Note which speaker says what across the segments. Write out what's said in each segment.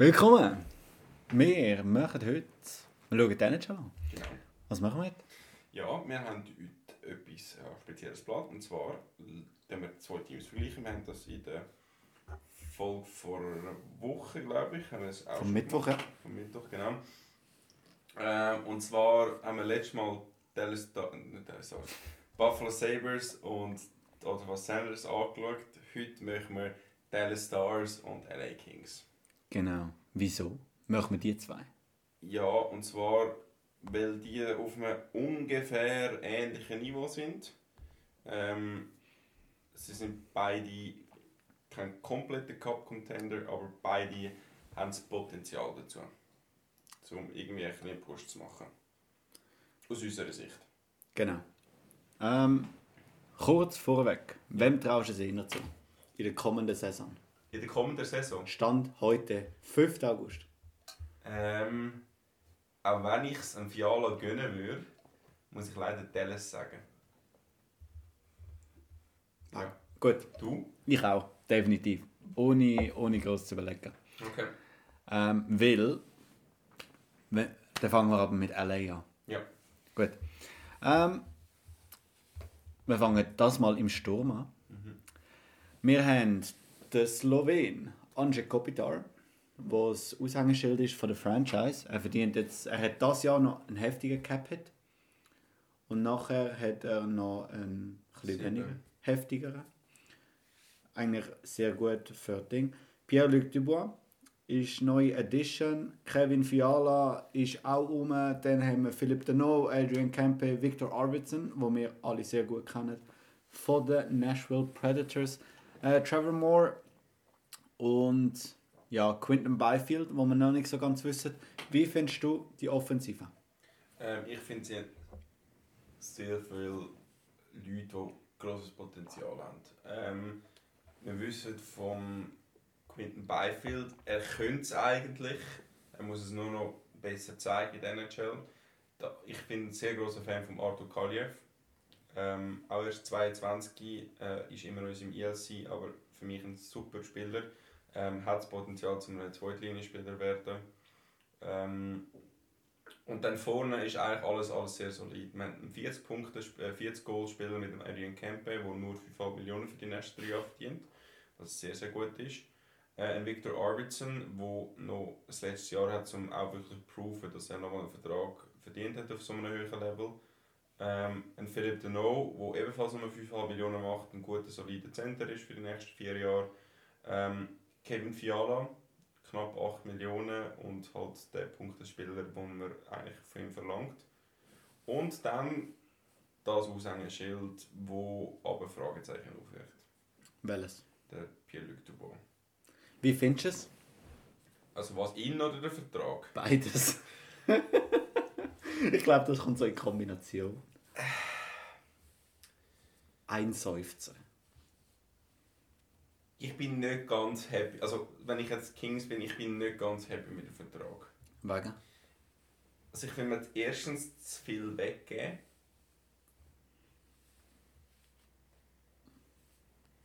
Speaker 1: Willkommen! Wir machen heute. Wir schauen den schon an.
Speaker 2: Genau.
Speaker 1: Was machen wir heute?
Speaker 2: Ja, wir haben heute etwas äh, spezielles Blatt. Und zwar, wenn wir zwei Teams vergleichen, wir haben das in der Folge vor einer Woche, glaube ich, haben wir es auch
Speaker 1: Vom Mittwoch,
Speaker 2: gemacht. Vom Mittwoch, genau. Ähm, und zwar haben wir letztes Mal Dallas, nicht Dallas Stars, Buffalo Sabres und Ottawa Senators angeschaut. Heute möchten wir Dallas Stars und LA Kings.
Speaker 1: Genau. Wieso? Machen wir die zwei?
Speaker 2: Ja, und zwar, weil die auf einem ungefähr ähnlichen Niveau sind. Ähm, sie sind beide kein kompletter Cup-Contender, aber beide haben das Potenzial dazu, um irgendwie ein bisschen einen Push zu machen. Aus unserer Sicht.
Speaker 1: Genau. Ähm, kurz vorweg. Wem traust du es eher zu? In der kommenden Saison.
Speaker 2: In der kommenden Saison,
Speaker 1: Stand heute, 5. August.
Speaker 2: ähm, auch wenn ich es einem Fiala gönnen würde, muss ich leider Dallas sagen. Ja.
Speaker 1: Gut,
Speaker 2: Du?
Speaker 1: ich auch. Definitiv. Ohne, ohne groß zu überlegen.
Speaker 2: Okay.
Speaker 1: Ähm, weil. we- Dann fangen wir aber mit LA an.
Speaker 2: Ja.
Speaker 1: Gut. Ähm, wir fangen das mal im Sturm an. Wir haben den Slowen Anje Kopitar, der das Aushängeschild ist von der Franchise. Er verdient jetzt, er hat das Jahr noch einen heftigen Cap-Hit. Und nachher hat er noch einen bisschen weniger heftigeren. Eigentlich sehr gut für Ding. Pierre-Luc Dubois ist neue Edition. Kevin Fiala ist auch um. Dann haben wir Philipp Deneau, Adrian Kempe, Victor Arvidsson, wo wir alle sehr gut kennen, von den Nashville Predators. Äh, Trevor Moore und ja, Quinton Byfield, wo wir noch nicht so ganz wissen. Wie findest du die Offensive?
Speaker 2: Ähm, ich finde, sie hat sehr viele Leute, die grosses Potenzial haben. Ähm, wir wissen vom Quinton Byfield, er könnte es eigentlich, er muss es nur noch besser zeigen in der NHL. Ich bin ein sehr großer Fan von Artur Kaliev. Ähm, auch erst 22, äh, ist immer noch seinem ELC, aber für mich ein super Spieler. Ähm, hat das Potenzial, zum einem Zweitlinienspieler zu werden. Ähm, und dann vorne ist eigentlich alles, alles sehr solid. Wir haben einen 40 Punkte, äh, 40 Goal-Spieler mit dem Adrian Kempe, der nur 5,5 Millionen für die nächsten drei Jahre verdient, was sehr, sehr gut ist. Äh, ein Victor Arvidsson, der noch das letzte Jahr hat, um auch wirklich zu proven, dass er nochmal einen Vertrag verdient hat auf so einem höheren Level. Ähm, ein Philipp Deneau, der ebenfalls nur 5,5 Millionen macht, ein guter, solider Center ist für die nächsten vier Jahre. Ähm, Kevin Fiala, knapp 8 Millionen und halt der Punktespieler, den man eigentlich von ihm verlangt. Und dann das Aushängeschild, wo aber Fragezeichen aufwirft.
Speaker 1: Welches?
Speaker 2: Der Pierre-Luc Dubois.
Speaker 1: Wie findest du es?
Speaker 2: Also was ihn oder der Vertrag?
Speaker 1: Beides. ich glaube, das kommt so in Kombination. Ein Seufzer.
Speaker 2: Ich bin nicht ganz happy. Also wenn ich jetzt Kings bin, ich bin nicht ganz happy mit dem Vertrag.
Speaker 1: Wegen?
Speaker 2: Also ich finde mir erstens zu viel weggeben.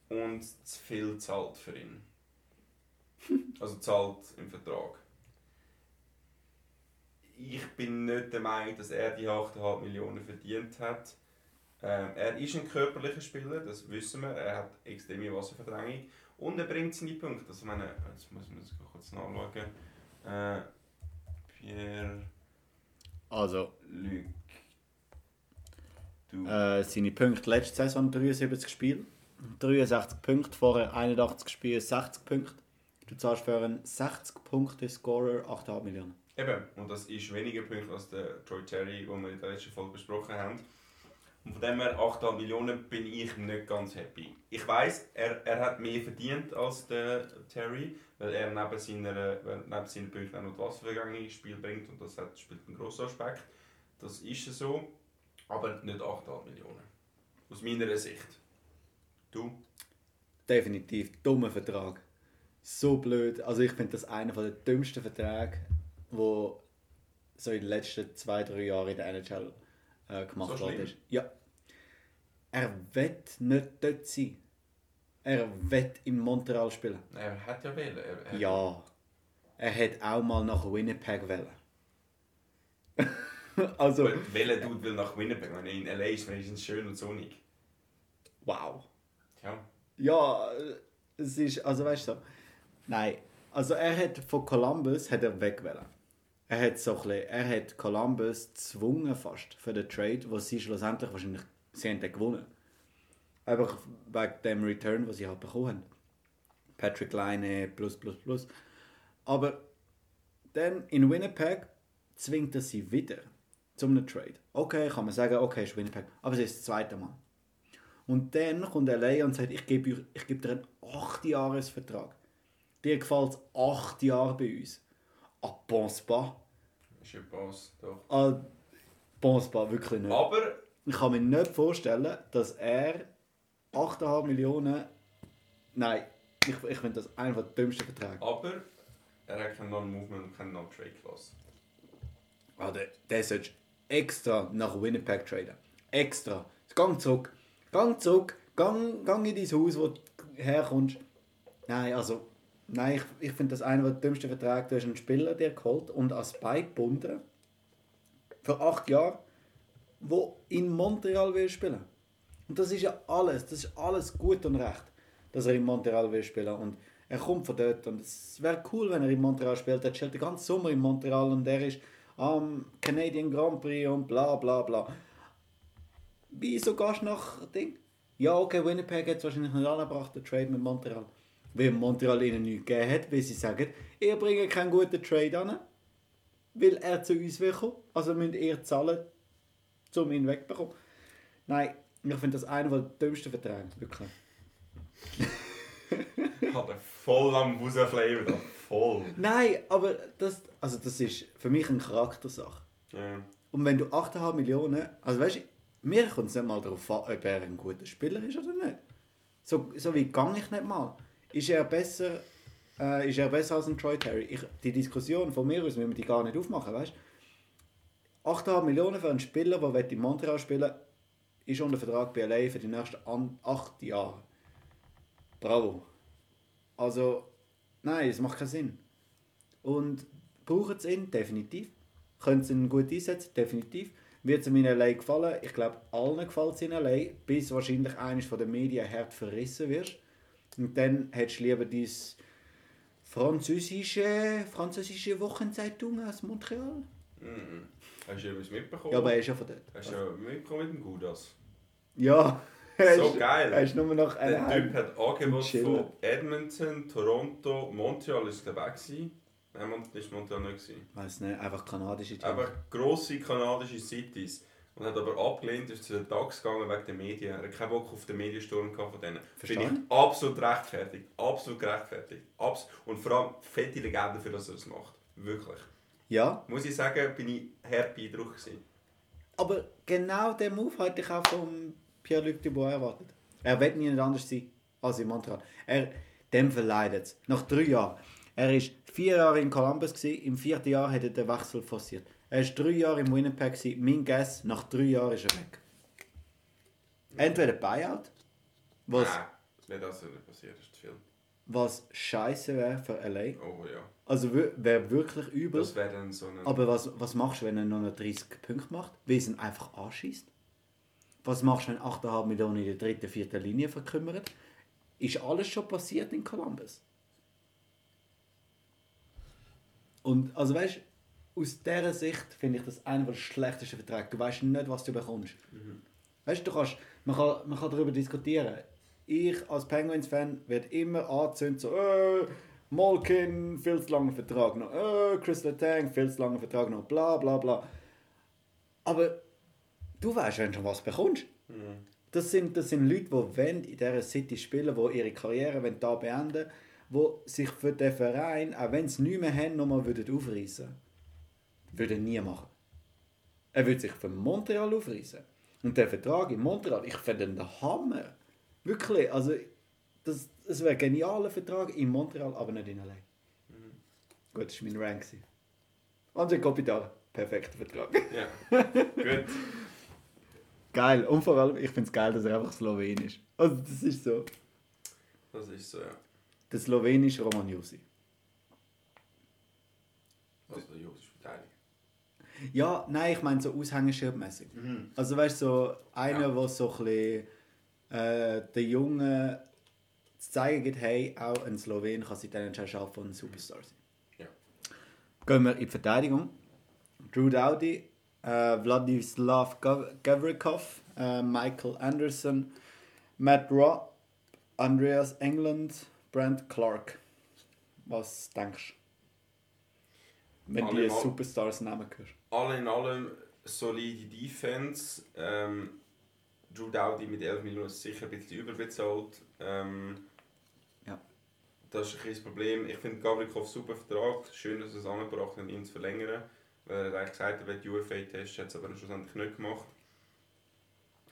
Speaker 2: Und zu viel zahlt für ihn. Also zahlt im Vertrag. Ich bin nicht der Meinung, dass er die 8,5 Millionen verdient hat. Ähm, er ist ein körperlicher Spieler, das wissen wir. Er hat extreme Wasserverdrängung. Und er bringt seine Punkte. Also meine, jetzt muss man das kurz nachschauen. Äh, Pierre...
Speaker 1: Also,
Speaker 2: Luc. Du.
Speaker 1: äh, seine Punkte letzte Saison 73 Spiele. 63 Punkte, vorher 81 Spiele, 60 Punkte. Du zahlst für einen 60 Punkte Scorer 8,5 Millionen.
Speaker 2: Eben, und das ist weniger Punkte als der Troy Terry, den wir in der letzten Folge besprochen haben. Und von dem her 8,5 Millionen bin ich nicht ganz happy. Ich weiß, er, er hat mehr verdient als der Terry, weil er neben seiner, neben seinen Punkten auch noch die Wasservergangenheit ins Spiel bringt und das hat, spielt einen grossen Aspekt. Das ist so, aber nicht 8,5 Millionen. Aus meiner Sicht. Du?
Speaker 1: Definitiv dummer Vertrag. So blöd. Also ich finde das einer der dümmsten Verträge, wo so in den letzten zwei, drei Jahren in der NHL äh, gemacht
Speaker 2: So
Speaker 1: worden ist. Ja. Er wird nicht dort sein. Er wird in Montreal spielen.
Speaker 2: Er hat ja wählen. Er, er,
Speaker 1: Ja. er hätte auch mal nach Winnipeg wollen. also,
Speaker 2: Welcher Dude will nach Winnipeg? Wenn er in L.A. ist, wenn es schön und sonnig.
Speaker 1: wow.
Speaker 2: Ja.
Speaker 1: Ja, es ist, also weißt du, nein, also er hat von Columbus hat er weg wollen. Er hat so bisschen, er hat Columbus gezwungen fast für den Trade, wo sie schlussendlich wahrscheinlich, sie haben gewonnen. Einfach wegen dem Return, was sie halt bekommen haben. Patrick Line plus plus plus. Aber dann in Winnipeg zwingt er sie wieder zum Trade. Okay, kann man sagen, okay, ist Winnipeg, aber es ist das zweite Mal. Und dann kommt LA und sagt, ich gebe, ich gebe dir einen 8-Jahres-Vertrag. Dir gefällt es 8 Jahre bei uns. Ah, pense pas.
Speaker 2: Ist ja Pass, doch.
Speaker 1: Ah, pas, wirklich nicht.
Speaker 2: Aber
Speaker 1: Ich kann mir nicht vorstellen, dass er 8,5 Millionen... Nein, ich, ich finde das einer der dümmsten Verträge.
Speaker 2: Aber er hat kein Non-Movement und keine Non-Trade-Clause.
Speaker 1: Ah, der, der sollte extra nach Winnipeg traden. Extra. Gang zurück. Gang zurück. Gang, gang in dein Haus, wo du herkommst. Nein, also... Nein, ich, ich finde das einer der dümmsten Verträge. Du hast einen Spieler dir geholt und als Bein. Für acht Jahre. Wo in Montreal will spielen. Und das ist ja alles. Das ist alles gut und recht. Dass er in Montreal will spielen. Und er kommt von dort. Und es wäre cool, wenn er in Montreal spielt. Er spielt den ganzen Sommer in Montreal und er ist am Canadian Grand Prix und bla bla bla. Wieso gehst du nach Ding? Ja, okay, Winnipeg hat es wahrscheinlich nicht angebracht, den Trade mit Montreal. Weil Montreal ihnen nichts gegeben hat, weil sie sagen, ihr bringt keinen guten Trade an, weil er zu uns will kommen. Also müsst ihr zahlen, um ihn wegzubekommen. Nein, ich finde das einer der dümmsten Verträge, wirklich.
Speaker 2: Hat er voll am Busenflavor da. Voll.
Speaker 1: Nein, aber das, also das ist für mich eine Charaktersache.
Speaker 2: Ja.
Speaker 1: Und wenn du 8,5 Millionen, also weißt du, mir kommt es nicht mal darauf an, ob er ein guter Spieler ist oder nicht. So, so wie gang ich nicht mal. Ist er besser, äh, ist er besser als ein Troy Terry? Ich, die Diskussion von mir aus müssen wir die gar nicht aufmachen, weißt du? 8,5 Millionen für einen Spieler, der in Montreal spielen will, ist unter Vertrag bei LA für die nächsten 8 Jahre. Bravo. Also, nein, es macht keinen Sinn. Und brauchen sie ihn? Definitiv. Können sie ihn gut einsetzen? Definitiv. Wird es ihm in LA gefallen? Ich glaube, allen gefällt es in LA, bis wahrscheinlich eines von den Medien hart verrissen wirst. Und dann hättest du lieber diese französische, französische Wochenzeitung aus Montreal.
Speaker 2: Mhm. Hast du etwas mitbekommen?
Speaker 1: Ja, aber er ist ja von dort.
Speaker 2: Hast du ja mitbekommen mit dem Gudas?
Speaker 1: Ja.
Speaker 2: So geil.
Speaker 1: Er ist nur noch
Speaker 2: Der Typ hat Angebot von Edmonton, Toronto, Montreal ist glaube ich auch. Nein, ist Montreal nicht gewesen.
Speaker 1: Weiß nicht, einfach kanadische Team.
Speaker 2: Einfach grosse kanadische Cities. Und hat aber abgelehnt, ist zu den Tags gegangen wegen der Medien. Er hat keinen Bock auf den Mediensturm von denen.
Speaker 1: Verstehe
Speaker 2: Finde ich absolut rechtfertigt. Absolut gerechtfertigt. Abs und vor allem fette Legende für das er es macht. Wirklich.
Speaker 1: Ja,
Speaker 2: Muss ich sagen, bin ich hart beeindruckt gewesen.
Speaker 1: aber genau den Move hätte ich auch von Pierre-Luc Dubois erwartet. Er wird nie anders sein als in Montreal. Er, dem verleidet es. Nach drei Jahren. Er war vier Jahre in Columbus, gewesen, im vierten Jahr hat er den Wechsel forciert. Er war drei Jahre in Winnipeg, mein Guess, nach drei Jahren ist er weg. Entweder Buyout, was,
Speaker 2: Nein, nicht das nicht passiert, ist viel.
Speaker 1: was scheiße wäre für LA.
Speaker 2: Oh ja.
Speaker 1: Also wäre wirklich übel.
Speaker 2: Das wäre dann so ein...
Speaker 1: Aber was, was machst du, wenn er nur noch 30 Punkte macht? Weil es ihn einfach anschießt? Was machst du, wenn 8,5 Millionen in der dritten, vierten Linie verkümmert? Ist alles schon passiert in Columbus? Und also weißt aus dieser Sicht finde ich das einer der schlechtesten Verträge. Du weißt nicht, was du bekommst. Weißt du, du kannst, man kann, man kann darüber diskutieren. Ich als Penguins-Fan werde immer angezündet, so, äh, Malkin, viel zu langen Vertrag noch, äh, Chris Letang, viel zu langen Vertrag noch, bla bla bla. Aber du weißt, wenn du schon was bekommst. Das sind, das sind Leute, die wollen in dieser City spielen, die ihre Karriere wollen da beenden die sich für den Verein, auch wenn sie nichts mehr haben, nochmal würden aufreißen würden. nie machen. Er würde sich für Montreal aufreißen. Und der Vertrag in Montreal, ich finde den der Hammer. Wirklich, also das, das wäre ein genialer Vertrag in Montreal, aber nicht in LA. Gut, das war mein Rank. André Kopitar, perfekter Vertrag.
Speaker 2: Ja. Gut.
Speaker 1: geil, und vor allem, ich finde es geil, dass er einfach slowenisch ist. Also das ist so.
Speaker 2: Das ist so, ja.
Speaker 1: Der slowenische Roman Jussi.
Speaker 2: ist verteidigen.
Speaker 1: Ja, nein, ich meine so aushängeschildmäßig. Also weißt du, so einer,
Speaker 2: Ja.
Speaker 1: der so ein bisschen äh, den Jungen zu zeigen gibt, hey, auch ein Slowen kann sich dann entscheiden, und ein Superstar sein.
Speaker 2: Ja.
Speaker 1: Gehen wir in die Verteidigung. Drew Dowdy, äh, Vladislav Gav- Gavrikov, äh, Michael Anderson, Matt Raw, Andreas England, Brent Clark. Was denkst du? Wenn
Speaker 2: Alle
Speaker 1: die Superstars Namen hörst.
Speaker 2: Alle in allem solide Defense. Ähm, Drew Dowdy mit 11 Millionen ist sicher ein bisschen überbezahlt. Ähm,
Speaker 1: Ja.
Speaker 2: Das ist ein das Problem. Ich finde Gavrikov super Vertrag. Schön, dass er es angebracht hat, ihn zu verlängern. Weil er hat eigentlich gesagt, er will die UFA-Test, hat es aber schlussendlich nicht gemacht.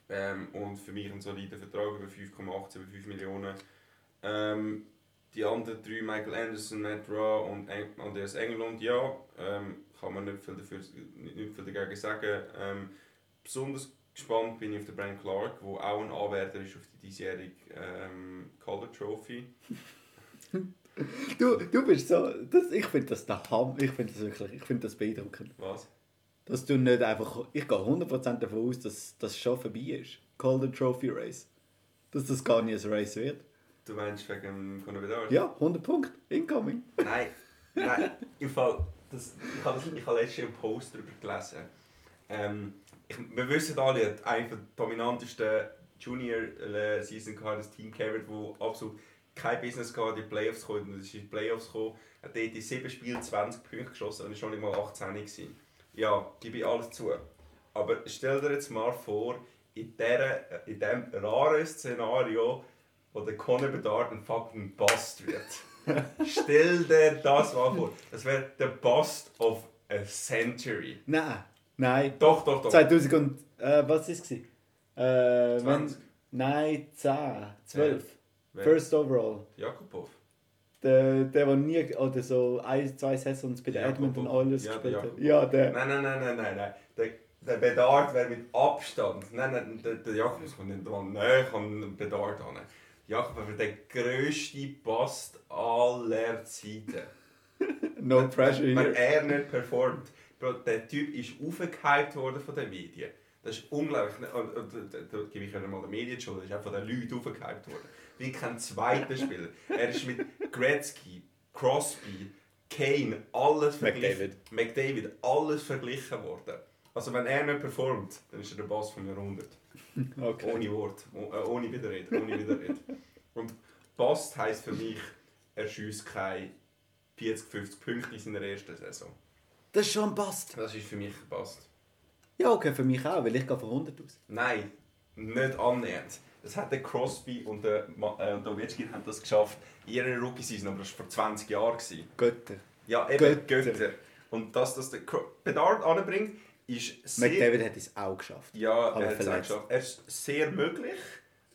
Speaker 2: Ähm, und für mich ein solider Vertrag über 5,8, über 5 Millionen. Ähm, die anderen drei, Michael Anderson, Matt Raw und Eng- Andreas Engelund, ja, ähm, kann man nicht viel, dafür, nicht, viel dagegen sagen. Ähm, besonders gespannt bin ich auf den Brian Clark, der auch ein Anwärter ist auf die diesjährige ähm, Calder Trophy.
Speaker 1: Du, du bist so, das, ich finde das der Ham, ich finde das wirklich, ich finde das beeindruckend.
Speaker 2: Was?
Speaker 1: Dass du nicht einfach, ich gehe 100% davon aus, dass das schon vorbei ist. Calder Trophy Race. Dass das gar nicht ein Race wird.
Speaker 2: Du meinst wegen Bedard?
Speaker 1: Ja, 100 Punkte, incoming.
Speaker 2: Nein, nein, im Fall, das, ich habe habe letztens einen Post darüber gelesen. Ähm, ich, wir wissen alle, er einen der dominantesten Junior-Season gehabt, das Team Carrot, wo absolut kein Business gehabt, in die Playoffs gekommen, und ist in die Playoffs gekommen, hat dort in 7 Spielen 20 Punkte geschossen und ist schon nicht mal 18 gewesen. Ja, gebe ich alles zu. Aber stell dir jetzt mal vor, in, dieser, in diesem raren Szenario, wo der Conor Bedard ein fucking Bust wird. Stell dir das mal vor. Das wäre der Bust of a Century.
Speaker 1: Nein, nein.
Speaker 2: Doch, doch, doch.
Speaker 1: 2000 und, äh, was ist es? Äh, wenn,
Speaker 2: 20.
Speaker 1: nein, 10, 12.
Speaker 2: Wer?
Speaker 1: First overall.
Speaker 2: Jakubov.
Speaker 1: Der, der, der nie, oder so ein, zwei Saisons bei
Speaker 2: Jakob.
Speaker 1: Edmonton Oilers
Speaker 2: Ja, der
Speaker 1: gespielt hat. Ja, der.
Speaker 2: Nein, nein, nein, nein, nein, nein. Der, der Bedard wäre mit Abstand. Nein, nein, der, der Jakobs kommt nicht dran. Nein, kommt Bedard an. Jakob wäre der grösste Bast aller Zeiten.
Speaker 1: No pressure
Speaker 2: Wenn
Speaker 1: here.
Speaker 2: er nicht performt. Bro, der Typ ist aufgehypt worden von den Medien. Das ist unglaublich. Da gebe ich ja mal den Medien die Schuld. Er ist auch von den Leuten aufgehypt worden. Wie kein zweiter Spieler. Er ist mit Gretzky, Crosby, Kane, alles verglichen. McDavid, alles verglichen worden. Also wenn er nicht performt, dann ist er der Boss vom Jahrhundert.
Speaker 1: Okay.
Speaker 2: Ohne Wort, oh- äh, ohne Widerrede, ohne Widerrede. Und Bast heisst für mich, er schießt keine 40, 50 Punkte in seiner ersten Saison.
Speaker 1: Das ist schon ein Bast.
Speaker 2: Das ist für mich Bast.
Speaker 1: Ja, okay, für mich auch, weil ich gehe von 100 aus.
Speaker 2: Nein, nicht annähernd. Das hat der Crosby und der, äh, der Ovechkin haben das geschafft in ihrer Rookie-Season, aber das war vor 20 Jahren.
Speaker 1: Götter.
Speaker 2: Ja, eben
Speaker 1: Götter.
Speaker 2: Götter. Und dass das der Bedard anbringt, ist sehr...
Speaker 1: McDavid hat es auch geschafft.
Speaker 2: Ja, er hat es auch geschafft. Es ist sehr möglich,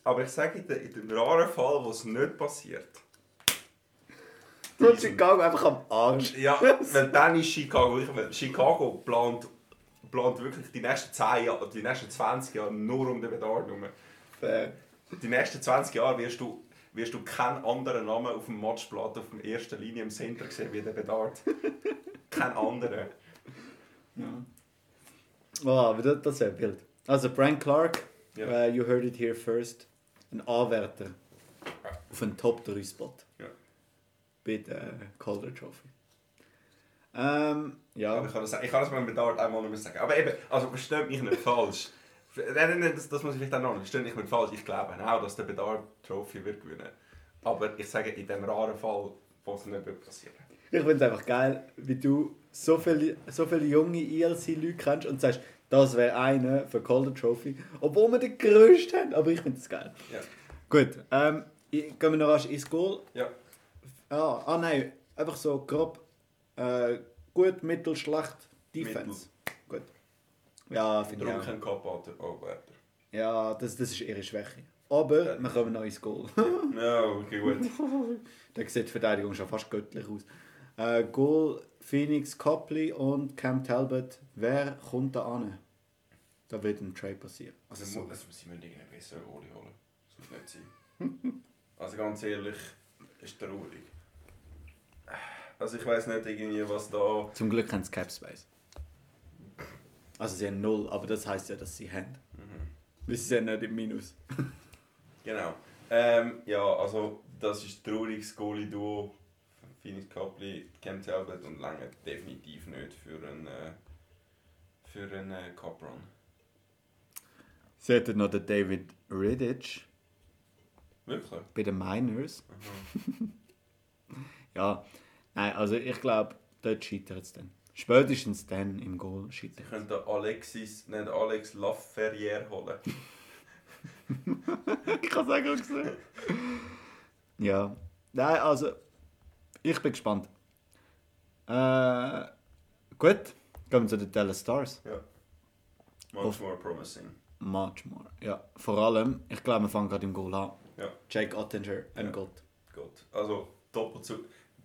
Speaker 2: aber ich sage, in, in dem raren Fall, wo es nicht passiert.
Speaker 1: Und Chicago einfach am Arsch.
Speaker 2: Ja, weil dann ist Chicago, Chicago plant, plant wirklich die nächsten 10 Jahre, die nächsten 20 Jahre nur um den Bedarf herum. Die nächsten 20 Jahre wirst du, wirst du keinen anderen Namen auf dem Matchblatt auf der ersten Linie im Center sehen wie der Bedard. Kein anderer.
Speaker 1: Oh, das, das wäre wild. Also, Frank Clark,
Speaker 2: Ja.
Speaker 1: äh, you heard it here first. Ein Anwärter auf einen Top-3-Spot
Speaker 2: Ja.
Speaker 1: bei der Calder Trophy. Ähm, ja.
Speaker 2: Ich kann das, ich kann das beim Bedard einmal noch mal sagen. Aber eben, also versteht mich nicht falsch. Nein, nein, Das, das muss ich vielleicht auch noch nicht. Versteht mich nicht falsch. Ich glaube auch, dass der Bedard Trophy wird gewinnen. Aber ich sage, in dem raren Fall, wo es nicht wird passieren.
Speaker 1: Ich finde es einfach geil, wie du so viele, so viele junge ELC-Leute kennst und sagst, das wäre einer für Calder Trophy. Obwohl wir den größten haben. Aber ich finde es geil.
Speaker 2: Ja.
Speaker 1: Gut, ähm, gehen wir noch rasch ins Goal.
Speaker 2: Ja.
Speaker 1: Ah, ah nein, einfach so grob. Äh, gut, mittel, schlecht, Defense. Gut. Ja, finde ich
Speaker 2: kein Kappater. Oh, Werter.
Speaker 1: Ja, das, das ist ihre Schwäche. Aber wir kommen noch ins Goal.
Speaker 2: Ja, okay, gut.
Speaker 1: da sieht die Verteidigung schon fast göttlich aus. Äh, Goal, Phoenix, Copley und Cam Talbot. Wer kommt da an? Da wird ein Trade passieren. Also so.
Speaker 2: also sie müssen irgendeinen besseren Oli holen. Das muss nicht sein. also ganz ehrlich, ist traurig. Also ich weiß nicht irgendwie, was da...
Speaker 1: Zum Glück haben sie Cap Space. Also sie haben null, aber das heißt ja, dass sie haben.
Speaker 2: Mhm.
Speaker 1: Weil sie sind nicht im Minus.
Speaker 2: Genau. Ähm, ja, also das ist ein trauriges Goalie-Duo. Phoenix Copley, Talbot und lange definitiv nicht für einen, äh, für einen äh, Cup Run.
Speaker 1: Sie hätten noch den David Riddich
Speaker 2: Wirklich?
Speaker 1: bei den Miners. Ja, nein, also ich glaube, dort scheitert es dann. Spätestens dann im Goal
Speaker 2: Sie
Speaker 1: scheitert
Speaker 2: können den Alexis, nicht Alex Lafferrière holen.
Speaker 1: Ich kann sagen, auch gesehen. Ja, nein, also ich bin gespannt. Äh, gut, gehen wir zu den Dallas Stars.
Speaker 2: Ja. Much
Speaker 1: Auf-
Speaker 2: more promising.
Speaker 1: Much more. Ja, vor allem, ich glaube, wir fangen gerade im Goal an.
Speaker 2: Ja.
Speaker 1: Jake Ottinger, ein
Speaker 2: Ja.
Speaker 1: Gott.
Speaker 2: Gut. Also doppelt so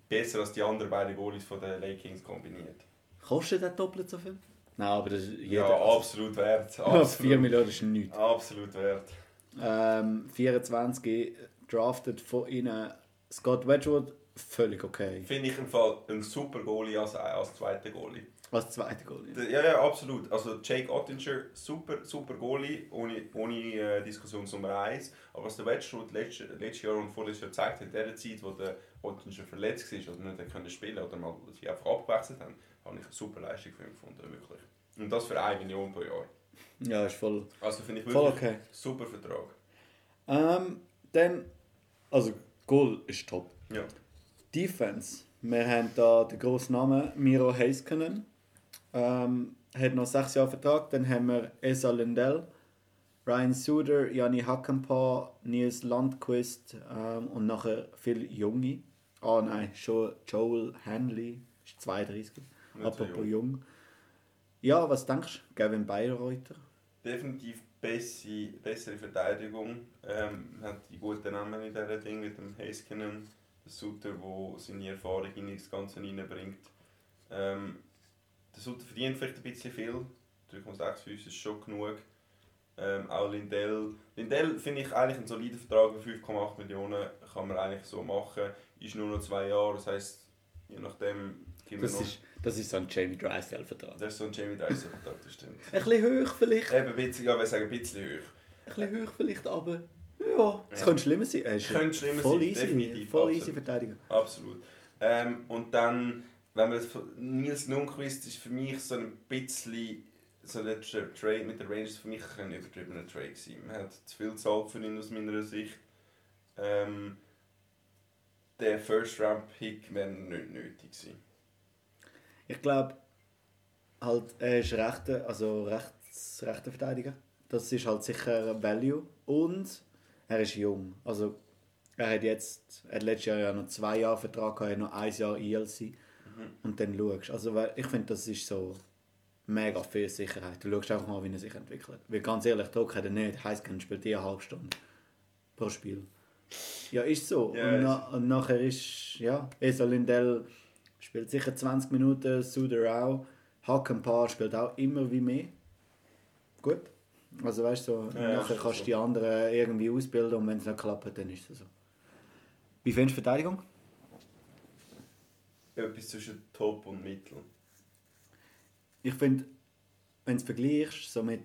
Speaker 2: besser als die anderen beiden Goalies von den Lake Kings kombiniert.
Speaker 1: Kostet der doppelt so viel? Nein, aber das ist jeder.
Speaker 2: Ja, absolut wert.
Speaker 1: 4
Speaker 2: Absolut,
Speaker 1: Millionen ist nichts.
Speaker 2: absolut wert.
Speaker 1: Ähm, 24 drafted von ihnen Scott Wedgwood, völlig okay.
Speaker 2: Finde ich im Fall ein super Goalie als, als zweiter Goalie.
Speaker 1: Was zweite Goal?
Speaker 2: Ja, ja, absolut. Also Jake Ottinger, super, super Goalie, ohne, ohne äh, Diskussion Nummer 1. Aber was der Wedgwood letztes, letztes Jahr und vorletztes Jahr gezeigt hat, in der Zeit, wo der Ottinger verletzt war oder nicht können spielen oder mal sie einfach abgewechselt haben, habe ich eine super Leistung für ihn gefunden, wirklich. Und das für 1 Million pro Jahr.
Speaker 1: Ja, ist voll,
Speaker 2: Also finde ich
Speaker 1: voll
Speaker 2: wirklich
Speaker 1: okay.
Speaker 2: super Vertrag.
Speaker 1: Ähm, dann, also Goal ist top.
Speaker 2: Ja.
Speaker 1: Defense, wir haben da den grossen Namen Miro Heiskanen. Ähm, hat noch sechs Jahre Vertrag. Dann haben wir Esa Lindell, Ryan Suder, Jani Hackenpaa, Nils Landquist ähm, und nachher viele Junge. Ah nein, schon Joel Hanley, ist 32.
Speaker 2: Nicht
Speaker 1: Apropos
Speaker 2: jung.
Speaker 1: jung. Ja, was denkst du? Gavin Bayreuther?
Speaker 2: Definitiv bessere, bessere Verteidigung. Ähm, hat die guten Namen in dieser Ding mit dem Heiskanen, der Suter, der seine Erfahrung in das Ganze reinbringt. Ähm, der Suter verdient vielleicht ein bisschen viel. 3,6 für uns ist schon genug. Ähm, auch Lindell. Lindell finde ich eigentlich einen soliden Vertrag für 5,8 Millionen. Kann man eigentlich so machen. Ist nur noch zwei Jahre, das heisst, je nachdem
Speaker 1: Das
Speaker 2: noch.
Speaker 1: ist, das ist so ein Jamie Drysdale-Vertrag.
Speaker 2: das ist so ein Jamie Dyson Vertrag, das stimmt.
Speaker 1: Ein bisschen hoch vielleicht.
Speaker 2: Eben ja, ich würde sagen, ein bisschen hoch.
Speaker 1: Ein bisschen hoch vielleicht, aber ja, es
Speaker 2: Ja.
Speaker 1: könnte schlimmer sein. Ist
Speaker 2: Könnte schlimmer
Speaker 1: voll
Speaker 2: sein,
Speaker 1: easy,
Speaker 2: definitiv,
Speaker 1: voll
Speaker 2: absolut.
Speaker 1: easy Verteidiger.
Speaker 2: Absolut. Ähm, und dann, wenn man das- Nils Lundqvist ist für mich so ein bisschen so ein Tra- Trade mit den Rangers für mich ein übertriebener Trade gewesen. Man hat zu viel gezahlt für ihn aus meiner Sicht. Ähm, der First Round Pick wäre nicht nötig gewesen.
Speaker 1: Ich glaube, halt, er ist rechter, also rechts, rechter Verteidiger. Das ist halt sicher ein Value. Und er ist jung. Also er hat jetzt, er hat letztes Jahr ja noch zwei Jahre Vertrag gehabt, er hat noch ein Jahr ELC. Und dann schaust du. Also ich finde, das ist so mega viel Sicherheit. Du schaust einfach mal, wie er sich entwickelt. Weil ganz ehrlich, Druck hat er nicht. Heisst, er spielt die eine halbe Stunde pro Spiel. Ja, ist so.
Speaker 2: Ja,
Speaker 1: und,
Speaker 2: ist-
Speaker 1: na, und nachher ist, ja, Esa Lindell spielt sicher 20 Minuten, Suder auch. Hackenpaar spielt auch immer wie mehr. Gut. Also weißt du, so,
Speaker 2: Ja,
Speaker 1: nachher kannst
Speaker 2: so.
Speaker 1: du die anderen irgendwie ausbilden und wenn es nicht klappt, dann ist es so. Wie findest du Verteidigung?
Speaker 2: Etwas zwischen Top und Mittel.
Speaker 1: Ich finde, wenn du es vergleichst, so mit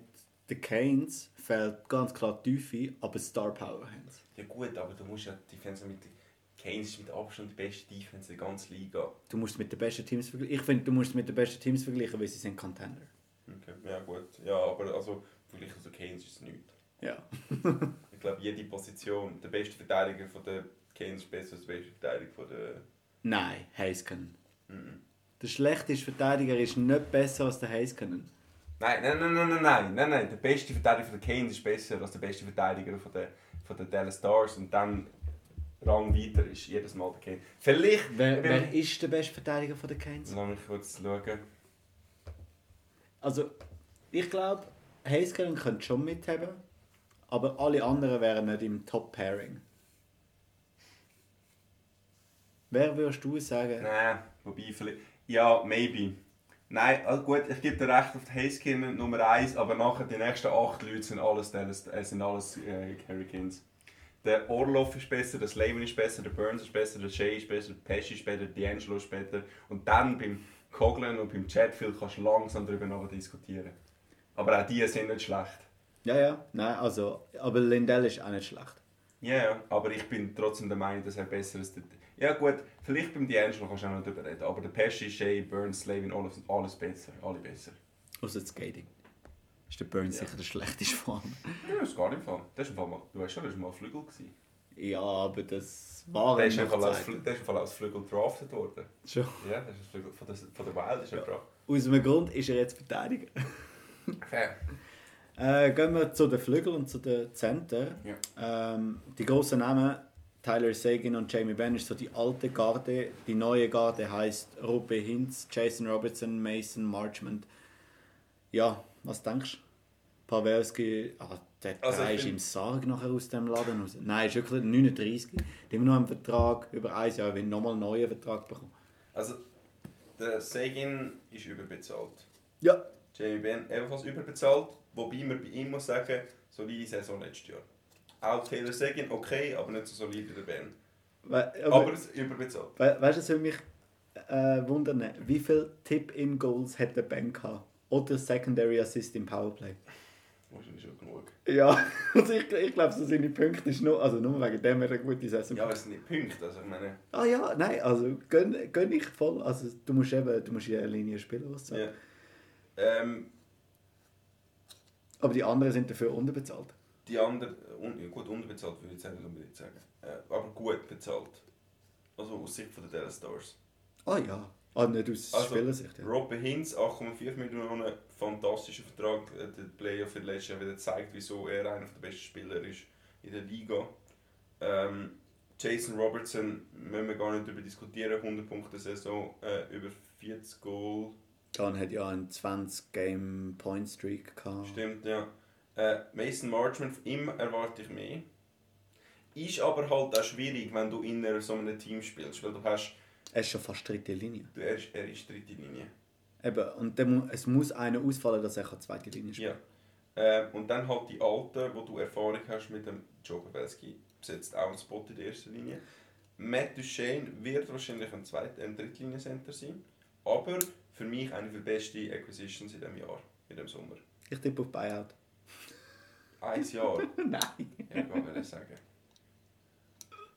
Speaker 1: den Canes, fehlt ganz klar die Tiefe, aber Star Power haben.
Speaker 2: Ja gut, aber du musst ja die Defense mit den Keynes ist mit Abstand die beste Defense der ganzen Liga.
Speaker 1: Du musst es mit den besten Teams vergleichen. Ich finde, du musst es mit den besten Teams vergleichen, weil sie sind Contender.
Speaker 2: Okay, ja gut. Ja, aber also verglichen zu Keynes ist es nichts.
Speaker 1: Ja.
Speaker 2: Ich glaube, jede Position, der beste Verteidiger von der Keynes ist besser als der beste Verteidiger von der...
Speaker 1: Nein, Heiskanen.
Speaker 2: Mhm.
Speaker 1: Der schlechteste Verteidiger ist nicht besser als der Heiskanen.
Speaker 2: Nein, nein, nein, nein, nein, nein, nein. Der beste Verteidiger von der Keynes ist besser als der beste Verteidiger von der, von der Dallas Stars und dann Rang weiter ist jedes Mal der Keynes. Vielleicht...
Speaker 1: Wer, wer ist der beste Verteidiger von den Canes?
Speaker 2: Lass mich kurz schauen.
Speaker 1: Also, ich glaube, Heiskanen könnte schon mithaben, aber alle anderen wären nicht im Top-Pairing. Wer würdest du sagen?
Speaker 2: Nein, wobei vielleicht... Ja, maybe. Nein, also gut, ich gebe dir recht auf die Nummer 1, aber nachher die nächsten 8 Leute sind alles, äh, sind alles äh, Hurricanes. Der Orlov ist besser, der Slavin ist besser, der Burns ist besser, der Shea ist besser, der Pesci ist besser, D'Angelo ist besser. Und dann beim Coughlin und beim Chatfield kannst du langsam darüber nachher diskutieren. Aber auch die sind nicht schlecht.
Speaker 1: Ja, ja, nein, also, aber Lindell ist auch nicht schlecht.
Speaker 2: Ja, ja, aber ich bin trotzdem der Meinung, dass er besser ist. Ja gut, vielleicht beim D'Angelo kannst du auch noch darüber reden, aber der Pesci, Shea, Burns, Slavin, alles, alles besser, alle besser.
Speaker 1: Außer das Skating. Ist der Burns
Speaker 2: Ja.
Speaker 1: sicher der schlechteste Form.
Speaker 2: Ja, das ist gar nicht Fall. Das ist mal, du weißt schon, das war mal Flügel. Gewesen.
Speaker 1: Ja, aber das war
Speaker 2: Der ist, Fall als, der ist Fall als Flügel drafted worden.
Speaker 1: Schon.
Speaker 2: Ja, das ist Flügel von der, von der Wild ist er gebracht.
Speaker 1: Aus einem Grund ist er jetzt Verteidiger.
Speaker 2: Fair.
Speaker 1: Äh, gehen wir zu den Flügeln und zu den Center.
Speaker 2: Ja.
Speaker 1: Ähm, die grossen Namen, Tyler Sagan und Jamie Benn, ist so die alte Garde. Die neue Garde heißt Rupe Hintz, Jason Robertson, Mason Marchment. Ja, was denkst du? Pavelski, ah, der
Speaker 2: Also
Speaker 1: ist im Sarg nachher aus dem Laden raus. Nein, ist wirklich 39. Die haben nur einen Vertrag über ein Jahr, wenn nochmal einen neuen Vertrag bekommen.
Speaker 2: Also, der Sagan ist überbezahlt.
Speaker 1: Ja.
Speaker 2: Jamie Benn ebenfalls überbezahlt, wobei man bei ihm muss sagen, solide Saison letztes Jahr. Auch Taylor Sagan okay, aber nicht so solid wie der Ben.
Speaker 1: We
Speaker 2: Aber,
Speaker 1: aber,
Speaker 2: es ist überbezahlt.
Speaker 1: we weißt du, es würde mich äh, wundern, wie viele Tip-In-Goals hat der Ben gehabt? Oder Secondary Assist im Powerplay?
Speaker 2: Wahrscheinlich schon genug.
Speaker 1: Ja, also ich, ich glaube, so seine Punkte ist nur, also nur wegen dem er eine gute Saison.
Speaker 2: Ja, aber es sind nicht Punkte. Also, ich meine,
Speaker 1: Ah ja, nein, also gönn, gönn ich voll. Also du musst eben, du musst in der Linie spielen, was du sagst.
Speaker 2: Ähm,
Speaker 1: Aber die anderen sind dafür unterbezahlt.
Speaker 2: die anderen, un, gut unterbezahlt würde ich jetzt nicht unbedingt sagen. Äh, aber gut bezahlt. Also aus Sicht von der Dallas Stars.
Speaker 1: Ah ja, ah, nicht aus
Speaker 2: Also,
Speaker 1: Spielersicht. Ja.
Speaker 2: Rob Hinz, 8,4 Millionen, fantastischer Vertrag. Äh, Der Player für letztes Jahr wieder zeigt, wieso er einer der besten Spieler ist in der Liga. Ähm, Jason Robertson, müssen wir gar nicht darüber diskutieren, 100 Punkte Saison, äh, über 40 Goal.
Speaker 1: Dann hat ja einen 20-Game-Point-Streak gehabt.
Speaker 2: Stimmt, ja. Äh, Mason Marchman, von ihm erwarte ich mehr. Ist aber halt auch schwierig, wenn du in einer, so einem Team spielst, weil du hast,
Speaker 1: Er ist schon fast dritte Linie.
Speaker 2: du, er, ist, er ist dritte Linie.
Speaker 1: Eben, und dann es muss einer ausfallen, dass er zweite Linie spielen
Speaker 2: Ja. Ähm, und dann halt die Alten, wo du Erfahrung hast mit dem Joe Pavelski, besetzt auch einen Spot in der ersten Linie. Matt Duchesne wird wahrscheinlich ein, Zweit-, ein Drittlinie-Center sein, aber für mich eine der besten Acquisitions in diesem Jahr, in dem Sommer.
Speaker 1: Ich tippe auf Buyout.
Speaker 2: Ein Jahr,
Speaker 1: Nein.
Speaker 2: ja, ich wollte sagen.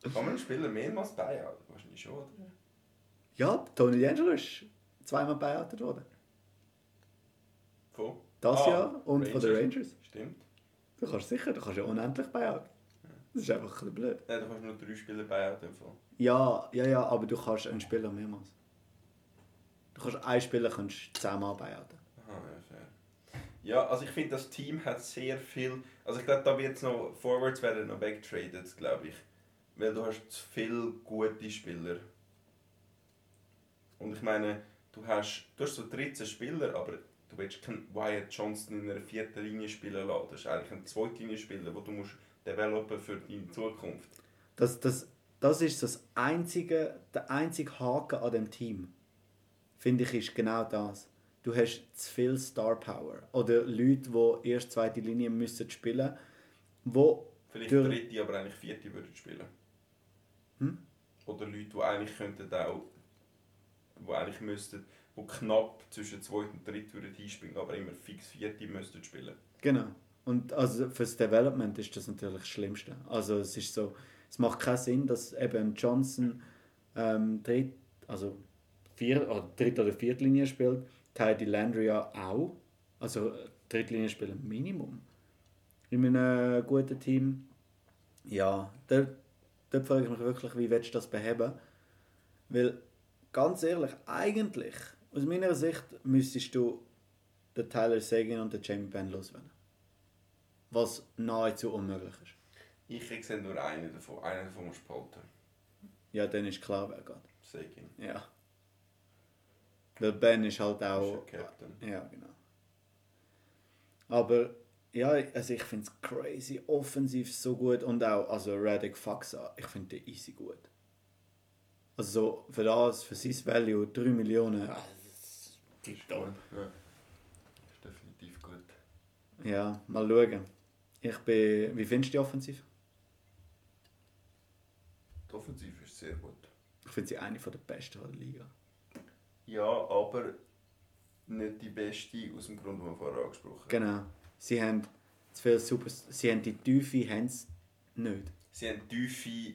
Speaker 2: Kann man einen Spieler mehrmals buyout? Wahrscheinlich schon, oder?
Speaker 1: Ja, Tony D'Angelo ist zweimal buyoutet worden.
Speaker 2: Von?
Speaker 1: Das
Speaker 2: Ah,
Speaker 1: Jahr und von den
Speaker 2: Rangers.
Speaker 1: Rangers.
Speaker 2: Stimmt.
Speaker 1: Du kannst sicher, du kannst ja unendlich buyout. Das ist einfach ein bisschen blöd.
Speaker 2: Nein, du kannst nur drei Spieler buyout im Fall.
Speaker 1: Ja, ja, ja, aber du kannst einen Spieler mehrmals. Du kannst einen Spieler kannst buyouten.
Speaker 2: Aha, ja, fair. Ja, also ich finde, das Team hat sehr viel. Also ich glaube, da wird es noch. Forwards werden noch weggetradet, glaube ich. Weil du hast zu viele gute Spieler. Und ich meine, du hast, du hast so 13 Spieler, aber du willst keinen Wyatt Johnson in einer vierten Linie spielen lassen. Das ist eigentlich ein Zweitlinie-Spieler, den du musst developen für deine Zukunft.
Speaker 1: Das, das, das ist das einzige, der einzige Haken an dem Team. Finde ich, ist genau das. Du hast zu viel Star Power. Oder Leute, die erst zweite Linie müssen spielen wo
Speaker 2: Vielleicht
Speaker 1: Durch-
Speaker 2: dritte, aber eigentlich vierte würden spielen.
Speaker 1: Hm?
Speaker 2: Oder Leute, die eigentlich könnten auch, die eigentlich müssten, die knapp zwischen zweit und dritt würden einspringen, aber immer fix vierte müssten spielen.
Speaker 1: Genau. Und also fürs Development ist das natürlich das Schlimmste. Also es ist so, es macht keinen Sinn, dass eben Johnson ähm, dritt, also vier, oder dritt oder Viertlinie spielt, Teddy Landry ja auch. Also äh, Drittlinie spielen Minimum. In einem guten Team. Ja, dort, dort frage ich mich wirklich, wie willst du das beheben? Weil, ganz ehrlich, eigentlich, aus meiner Sicht, müsstest du den Tyler Sagan und den Jamie Benn loswerden. Was nahezu unmöglich ist.
Speaker 2: Ich sehe nur einen davon. Einen davon muss behalten.
Speaker 1: Ja, dann ist klar, wer geht.
Speaker 2: Sagan.
Speaker 1: Ja. Weil Ben ist halt
Speaker 2: ist
Speaker 1: auch.
Speaker 2: der Captain.
Speaker 1: Ja, genau. Aber ja, also ich finde es crazy, offensiv so gut und auch, also Radek Faxa, ich finde den easy gut. Also so für das, für sein Value, 3 Millionen, ah, das ist tipptopp.
Speaker 2: Ja. Ist definitiv gut.
Speaker 1: Ja, mal schauen. Ich bin, wie findest du die Offensiv?
Speaker 2: Die Offensive ist sehr gut.
Speaker 1: Ich finde sie eine der besten der Liga.
Speaker 2: Ja, aber nicht die beste aus dem Grund, den wir vorher angesprochen haben.
Speaker 1: Genau. Sie haben zu viel Super... Sie haben die Tiefe haben sie nicht.
Speaker 2: Sie haben Tiefe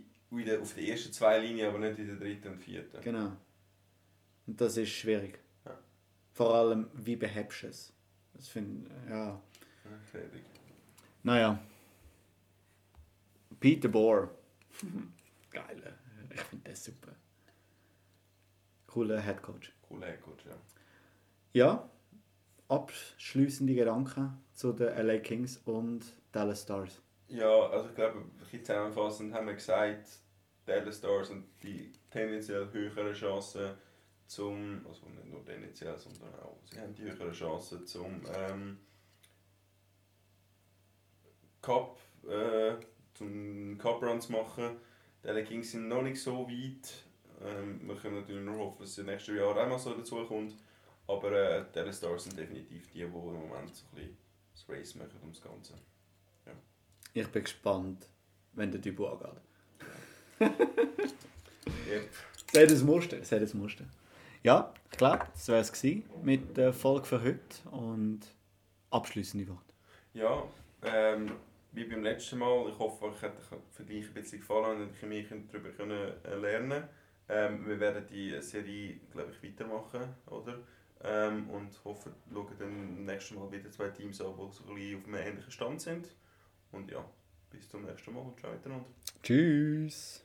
Speaker 2: auf den ersten zwei Linien, aber nicht in der dritten und vierten.
Speaker 1: Genau. Und das ist schwierig.
Speaker 2: Ja.
Speaker 1: Vor allem, wie behebst du es? Das finde ja.
Speaker 2: Fertig.
Speaker 1: Naja. Peter Bohr. Geil. Ich finde das super. Cooler Headcoach.
Speaker 2: Cooler Headcoach, ja.
Speaker 1: Ja, abschließende Gedanken zu den LA Kings und Dallas Stars.
Speaker 2: Ja, also ich glaube, ein zusammenfassend haben wir gesagt, Dallas Stars haben die tendenziell höheren Chancen zum, also nicht nur tendenziell, sondern auch, sie haben die höheren Chancen zum ähm, Cup, äh, zum Cup Run zu machen. Die LA Kings sind noch nicht so weit. Ähm, wir können natürlich nur hoffen, dass es im nächsten Jahr auch mal so dazu kommt. Aber äh, die Stars sind definitiv die, die im Moment so ein bisschen das Race machen ums Ganze.
Speaker 1: Ich bin gespannt, wenn der Typ angeht.
Speaker 2: Yep.
Speaker 1: Sei das Muster. Sei das Muster. Ja, ich glaube, das wäre es mit der Folge für heute und abschließende Worte.
Speaker 2: Ja, ähm, wie beim letzten Mal. Ich hoffe, euch hat der Vergleich ein bisschen gefallen und ihr könnt darüber können, äh, lernen ähm, Wir werden die Serie, glaube ich, weitermachen, oder? Ähm, und hoffe, schauen dann nächstes Mal wieder zwei Teams an, die so ein auf einem ähnlichen Stand sind. Und ja, bis zum nächsten Mal und ciao miteinander.
Speaker 1: Tschüss.